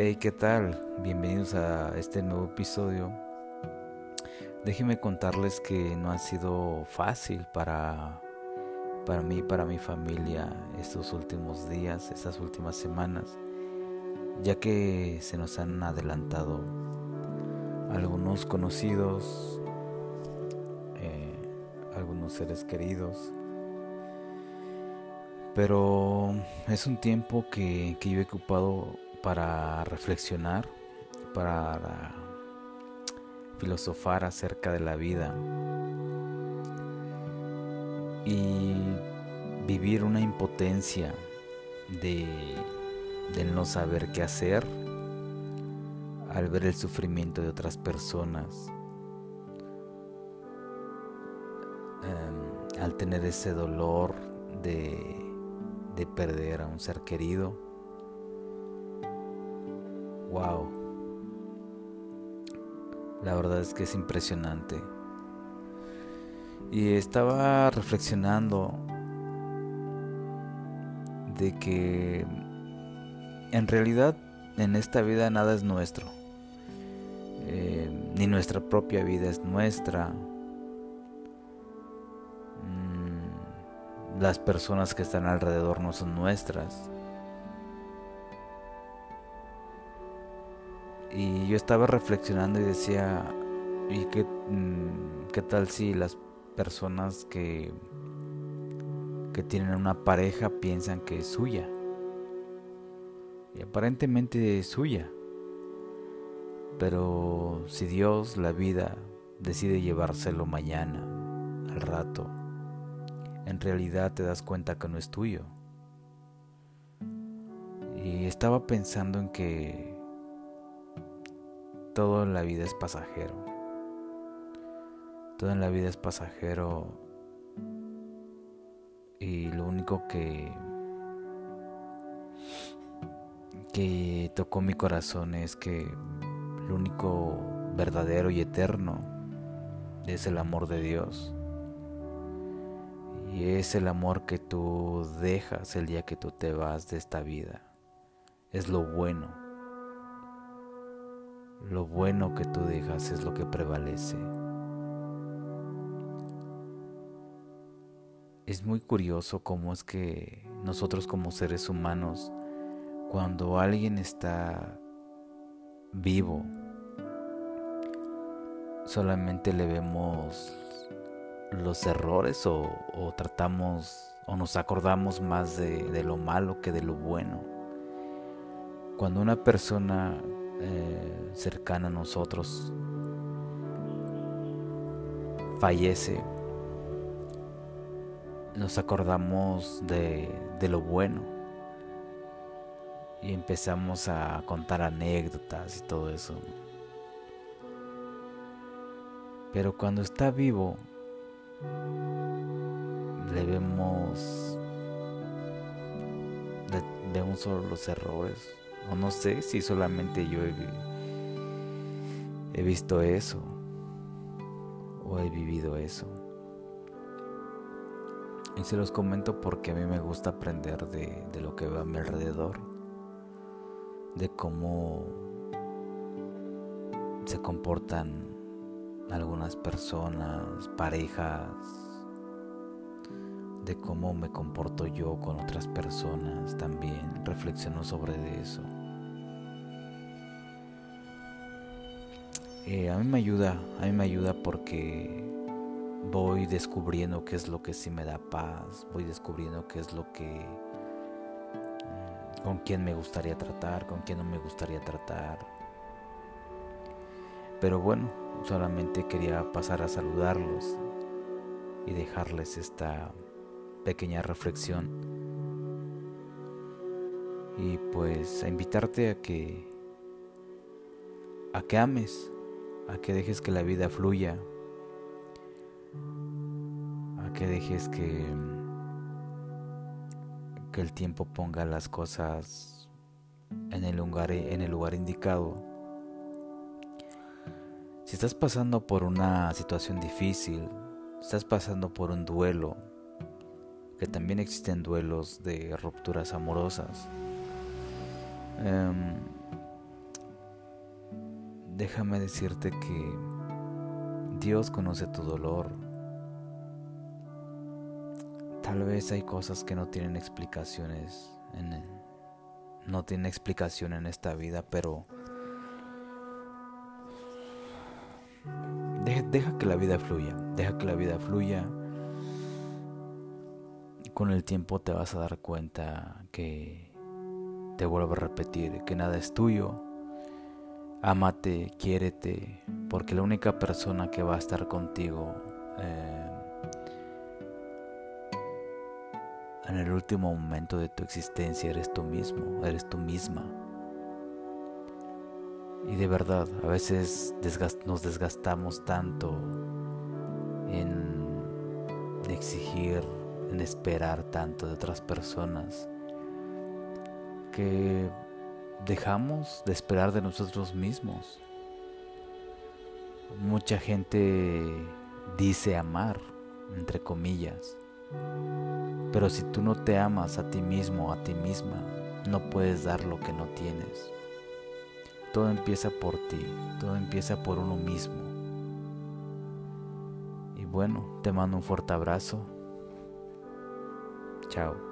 Hey, ¿qué tal? Bienvenidos a este nuevo episodio. Déjenme contarles que no ha sido fácil para, para mí para mi familia estos últimos días, estas últimas semanas, ya que se nos han adelantado algunos conocidos, eh, algunos seres queridos. Pero es un tiempo que, que yo he ocupado para reflexionar, para filosofar acerca de la vida y vivir una impotencia de, no saber qué hacer al ver el sufrimiento de otras personas, em, al tener ese dolor de, de perder a un ser querido Wow. La verdad es que es impresionante. Y estaba reflexionando de que en realidad en esta vida nada es nuestro. Eh, ni nuestra propia vida es nuestra. Mm, las personas que están alrededor no son nuestras. Y yo estaba reflexionando y decía, ¿y qué, mm, qué tal si las personas que, que tienen una pareja piensan que es suya? Y aparentemente es suya. Pero si Dios, la vida, decide llevárselo mañana, al rato, en realidad te das cuenta que no es tuyo. Y estaba pensando en que todo en la vida es pasajero. Todo en la vida es pasajero. Y lo único que que tocó mi corazón es que lo único verdadero y eterno es el amor de Dios. Y es el amor que tú dejas el día que tú te vas de esta vida. Es lo bueno lo bueno que tú dejas es lo que prevalece. Es muy curioso cómo es que nosotros como seres humanos, cuando alguien está vivo, solamente le vemos los errores o, tratamos o nos acordamos más de, lo malo que de lo bueno. Cuando una persona eh, cercana a nosotros fallece, nos acordamos de, de lo bueno y empezamos a contar anécdotas y todo eso. Pero cuando está vivo, le vemos, le vemos solo los errores, o no sé si solamente yo he, visto eso. O he vivido eso. Y se los comento porque a mí me gusta aprender de, lo que veo a mi alrededor. De cómo se comportan algunas personas, parejas, de cómo me comporto yo con otras personas también. Reflexiono sobre eso. Eh, a mí me ayuda, a mí me ayuda porque voy descubriendo qué es lo que sí me da paz, voy descubriendo qué es lo que mm, con quién me gustaría tratar, con quién no me gustaría tratar. Pero bueno, solamente quería pasar a saludarlos y dejarles esta pequeña reflexión. Y pues a invitarte a que a que ames, a que dejes que la vida fluya, a que dejes que, que el tiempo ponga las cosas en el lugar, en el lugar indicado. Si estás pasando por una situación difícil, estás pasando por un duelo, que también existen duelos de rupturas amorosas. Em, déjame decirte que Dios conoce tu dolor. Tal vez hay cosas que no tienen explicaciones, en, no tienen explicación en esta vida, pero deja, que la vida fluya, deja que la vida fluya. Con el tiempo te vas a dar cuenta que te vuelvo a repetir que nada es tuyo. Ámate, quiérete, porque la única persona que va a estar contigo eh, en el último momento de tu existencia eres tú mismo, eres tú misma. Y de verdad, a veces nos desgastamos tanto en exigir, en esperar tanto de otras personas, que dejamos de esperar de nosotros mismos. Mucha gente dice amar, entre comillas, pero si tú no te amas a ti mismo, a ti misma, no puedes dar lo que no tienes. Todo empieza por ti, todo empieza por uno mismo. Y bueno, te mando un fuerte abrazo. Chao.